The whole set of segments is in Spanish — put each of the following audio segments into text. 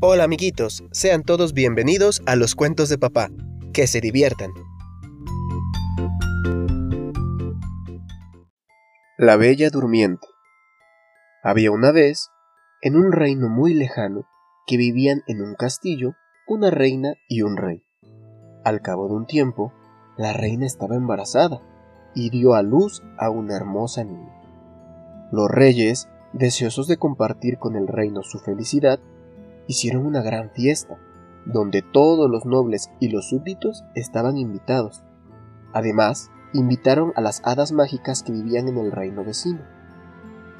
Hola amiguitos, sean todos bienvenidos a los cuentos de papá. Que se diviertan. La Bella Durmiente. Había una vez, en un reino muy lejano, que vivían en un castillo una reina y un rey. Al cabo de un tiempo, la reina estaba embarazada y dio a luz a una hermosa niña. Los reyes, deseosos de compartir con el reino su felicidad, hicieron una gran fiesta, donde todos los nobles y los súbditos estaban invitados. Además, invitaron a las hadas mágicas que vivían en el reino vecino.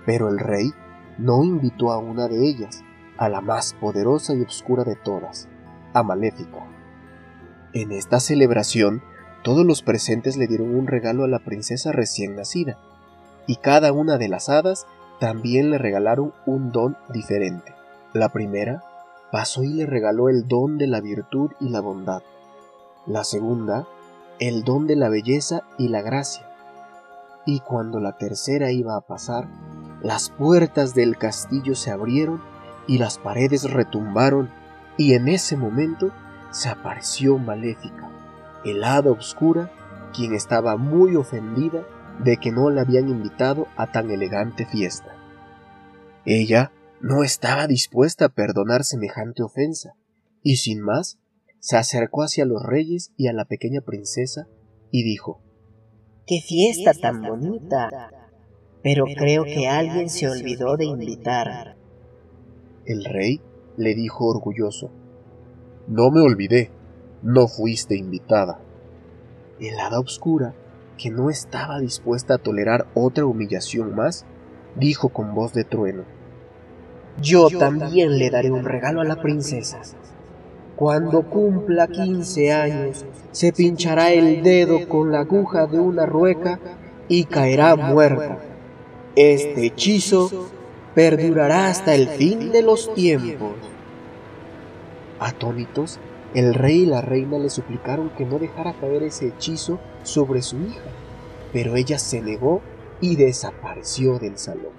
Pero el rey no invitó a una de ellas, a la más poderosa y oscura de todas, a Maléfica. En esta celebración, todos los presentes le dieron un regalo a la princesa recién nacida, y cada una de las hadas también le regalaron un don diferente. La primera pasó y le regaló el don de la virtud y la bondad. La segunda, el don de la belleza y la gracia. Y cuando la tercera iba a pasar, las puertas del castillo se abrieron y las paredes retumbaron, y en ese momento se apareció Maléfica, el hada oscura, quien estaba muy ofendida de que no la habían invitado a tan elegante fiesta. Ella no estaba dispuesta a perdonar semejante ofensa, y sin más se acercó hacia los reyes y a la pequeña princesa y dijo ¡Qué fiesta tan bonita! Pero creo que alguien se olvidó de invitar. El rey le dijo orgulloso No me olvidé, no fuiste invitada. El hada oscura, que no estaba dispuesta a tolerar otra humillación más, dijo con voz de trueno Yo también le daré un regalo a la princesa. Cuando cumpla 15 años, se pinchará el dedo con la aguja de una rueca y caerá muerta. Este hechizo perdurará hasta el fin de los tiempos. Atónitos, el rey y la reina le suplicaron que no dejara caer ese hechizo sobre su hija, pero ella se negó y desapareció del salón.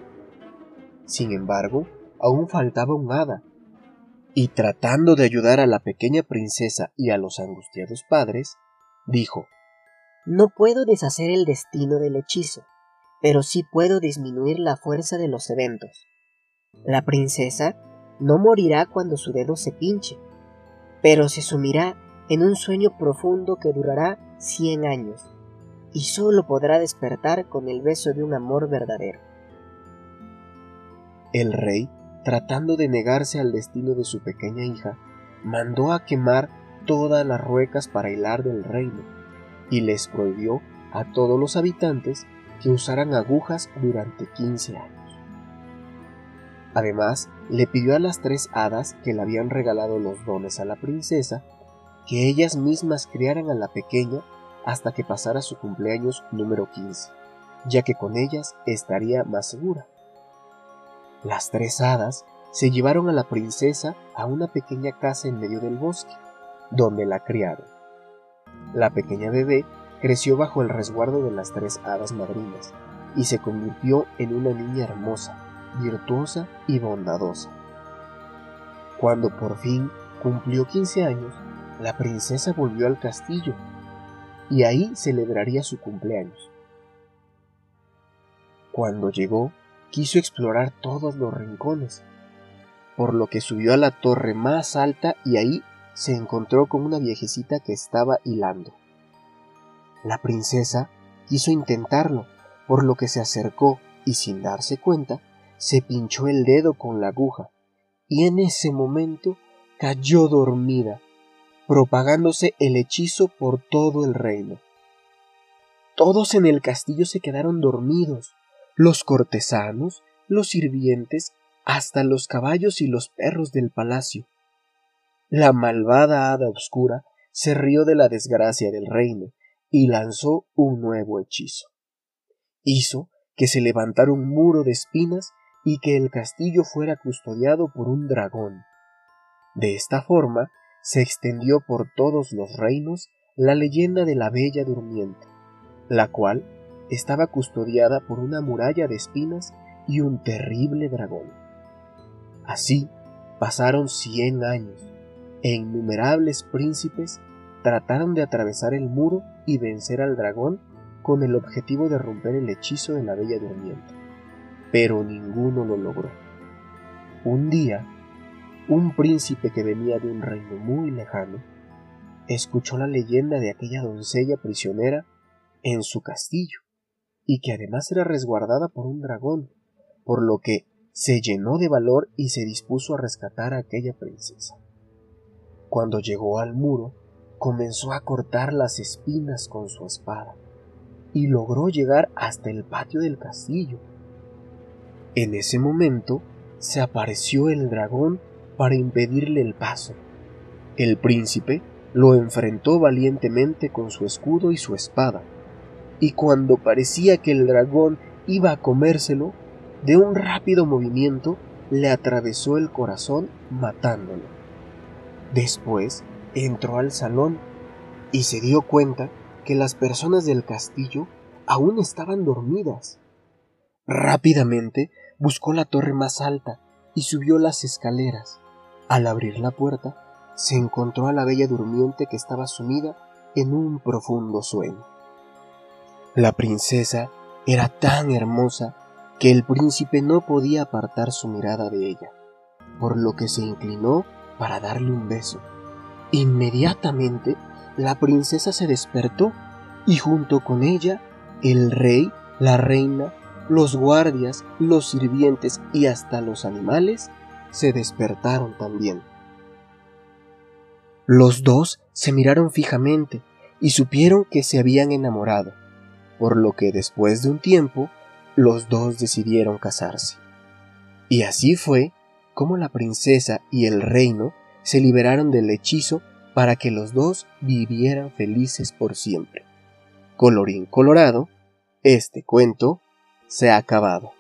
Sin embargo, aún faltaba un hada, y tratando de ayudar a la pequeña princesa y a los angustiados padres, dijo No puedo deshacer el destino del hechizo, pero sí puedo disminuir la fuerza de los eventos. La princesa no morirá cuando su dedo se pinche, pero se sumirá en un sueño profundo que durará cien años, y solo podrá despertar con el beso de un amor verdadero. El rey tratando de negarse al destino de su pequeña hija, mandó a quemar todas las ruecas para hilar del reino, y les prohibió a todos los habitantes que usaran agujas durante quince años. Además, le pidió a las tres hadas que le habían regalado los dones a la princesa que ellas mismas criaran a la pequeña hasta que pasara su cumpleaños número 15, ya que con ellas estaría más segura. Las tres hadas se llevaron a la princesa a una pequeña casa en medio del bosque, donde la criaron. La pequeña bebé creció bajo el resguardo de las tres hadas madrinas y se convirtió en una niña hermosa, virtuosa y bondadosa. Cuando por fin cumplió 15 años, la princesa volvió al castillo y ahí celebraría su cumpleaños. Cuando llegó, quiso explorar todos los rincones, por lo que subió a la torre más alta y ahí se encontró con una viejecita que estaba hilando. La princesa quiso intentarlo, por lo que se acercó y sin darse cuenta, se pinchó el dedo con la aguja, y en ese momento cayó dormida, propagándose el hechizo por todo el reino. Todos en el castillo se quedaron dormidos, los cortesanos, los sirvientes, hasta los caballos y los perros del palacio. La malvada hada oscura se rió de la desgracia del reino y lanzó un nuevo hechizo. Hizo que se levantara un muro de espinas y que el castillo fuera custodiado por un dragón. De esta forma se extendió por todos los reinos la leyenda de la Bella Durmiente, la cual estaba custodiada por una muralla de espinas y un terrible dragón. Así, Pasaron cien años e innumerables príncipes trataron de atravesar el muro y vencer al dragón con el objetivo de romper el hechizo de la Bella Durmiente, pero ninguno lo logró. Un día, un príncipe que venía de un reino muy lejano escuchó la leyenda de aquella doncella prisionera en su castillo y que además era resguardada por un dragón, por lo que se llenó de valor y se dispuso a rescatar a aquella princesa. Cuando llegó al muro, comenzó a cortar las espinas con su espada y logró llegar hasta el patio del castillo. En ese momento se apareció el dragón para impedirle el paso. El príncipe lo enfrentó valientemente con su escudo y su espada, y cuando parecía que el dragón iba a comérselo, de un rápido movimiento le atravesó el corazón matándolo. Después entró al salón y se dio cuenta que las personas del castillo aún estaban dormidas. Rápidamente buscó la torre más alta y subió las escaleras. Al abrir la puerta, se encontró a la bella durmiente que estaba sumida en un profundo sueño. La princesa era tan hermosa que el príncipe no podía apartar su mirada de ella, por lo que se inclinó para darle un beso. Inmediatamente la princesa se despertó y junto con ella el rey, la reina, los guardias, los sirvientes y hasta los animales se despertaron también. Los dos se miraron fijamente y supieron que se habían enamorado, por lo que después de un tiempo los dos decidieron casarse. Y así fue como la princesa y el reino se liberaron del hechizo para que los dos vivieran felices por siempre. Colorín colorado, este cuento se ha acabado.